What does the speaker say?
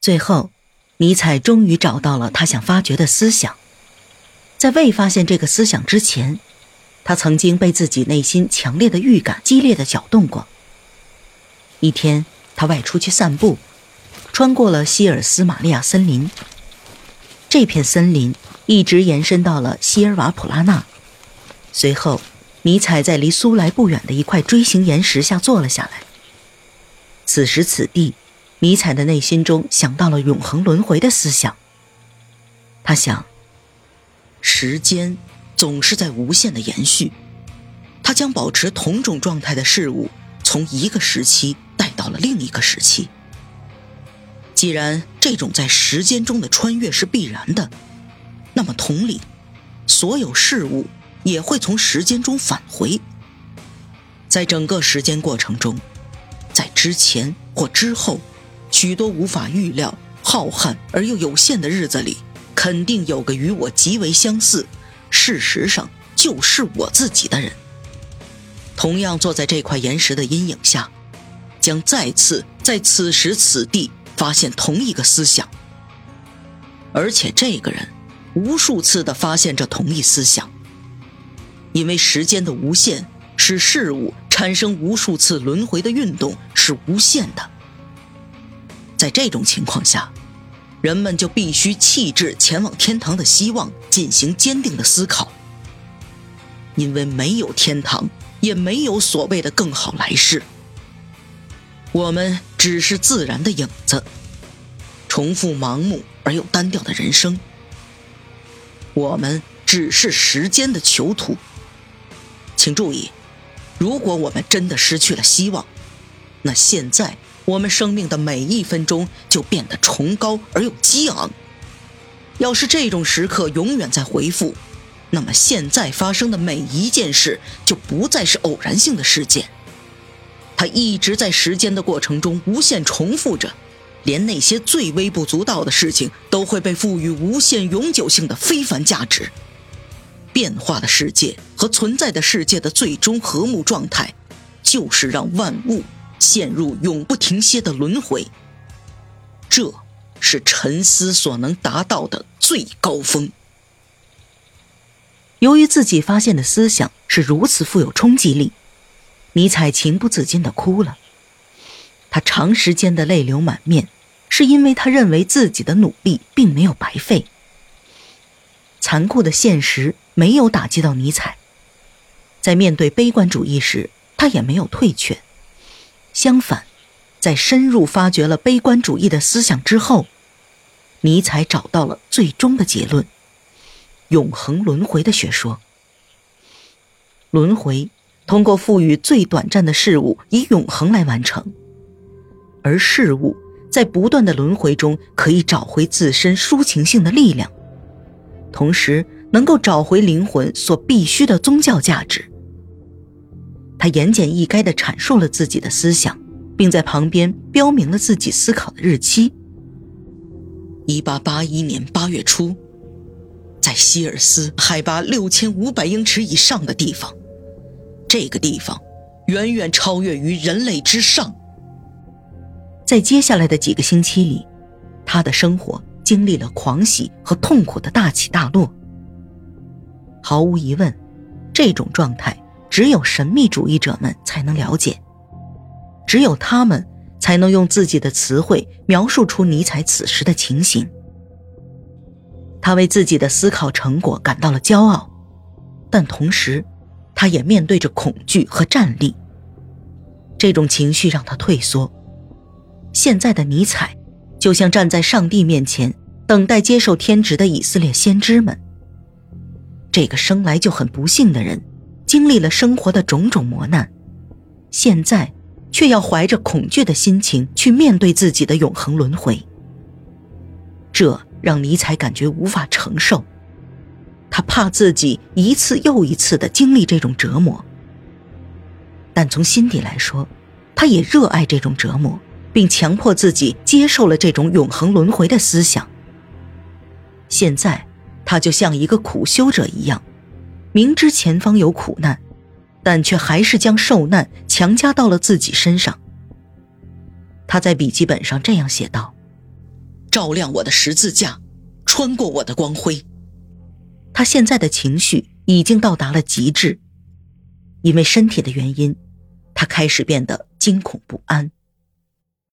最后，尼采终于找到了他想发掘的思想。在未发现这个思想之前，他曾经被自己内心强烈的预感激烈的搅动过。一天，他外出去散步，穿过了希尔斯玛利亚森林。这片森林一直延伸到了希尔瓦普拉纳。随后，尼采在离苏莱不远的一块锥形岩石下坐了下来。此时此地，尼采的内心中想到了永恒轮回的思想。他想。时间总是在无限的延续，它将保持同种状态的事物从一个时期带到了另一个时期。既然这种在时间中的穿越是必然的，那么同理，所有事物也会从时间中返回。在整个时间过程中，在之前或之后，许多无法预料、浩瀚而又有限的日子里。肯定有个与我极为相似，事实上就是我自己的人。同样坐在这块岩石的阴影下，将再次在此时此地发现同一个思想，而且这个人无数次的发现这同一思想。因为时间的无限使事物产生无数次轮回的运动是无限的，在这种情况下。人们就必须弃置前往天堂的希望，进行坚定的思考。因为没有天堂，也没有所谓的更好来世。我们只是自然的影子，重复盲目而又单调的人生。我们只是时间的囚徒。请注意，如果我们真的失去了希望，那现在。我们生命的每一分钟就变得崇高而又激昂。要是这种时刻永远在回复，那么现在发生的每一件事就不再是偶然性的事件。它一直在时间的过程中无限重复着，连那些最微不足道的事情都会被赋予无限永久性的非凡价值。变化的世界和存在的世界的最终和睦状态，就是让万物。陷入永不停歇的轮回，这是沉思所能达到的最高峰。由于自己发现的思想是如此富有冲击力，尼采情不自禁的哭了。他长时间的泪流满面，是因为他认为自己的努力并没有白费。残酷的现实没有打击到尼采，在面对悲观主义时，他也没有退却。相反，在深入发掘了悲观主义的思想之后，尼采找到了最终的结论：永恒轮回的学说。轮回通过赋予最短暂的事物以永恒来完成，而事物在不断的轮回中可以找回自身抒情性的力量，同时能够找回灵魂所必须的宗教价值。他言简意赅地阐述了自己的思想，并在旁边标明了自己思考的日期：一八八一年八月初，在希尔斯海拔六千五百英尺以上的地方。这个地方远远超越于人类之上。在接下来的几个星期里，他的生活经历了狂喜和痛苦的大起大落。毫无疑问，这种状态。只有神秘主义者们才能了解，只有他们才能用自己的词汇描述出尼采此时的情形。他为自己的思考成果感到了骄傲，但同时，他也面对着恐惧和战栗。这种情绪让他退缩。现在的尼采，就像站在上帝面前等待接受天职的以色列先知们。这个生来就很不幸的人。经历了生活的种种磨难，现在却要怀着恐惧的心情去面对自己的永恒轮回。这让尼采感觉无法承受，他怕自己一次又一次的经历这种折磨。但从心底来说，他也热爱这种折磨，并强迫自己接受了这种永恒轮回的思想。现在，他就像一个苦修者一样。明知前方有苦难，但却还是将受难强加到了自己身上。他在笔记本上这样写道：“照亮我的十字架，穿过我的光辉。他现在的情绪已经到达了极致，因为身体的原因，他开始变得惊恐不安。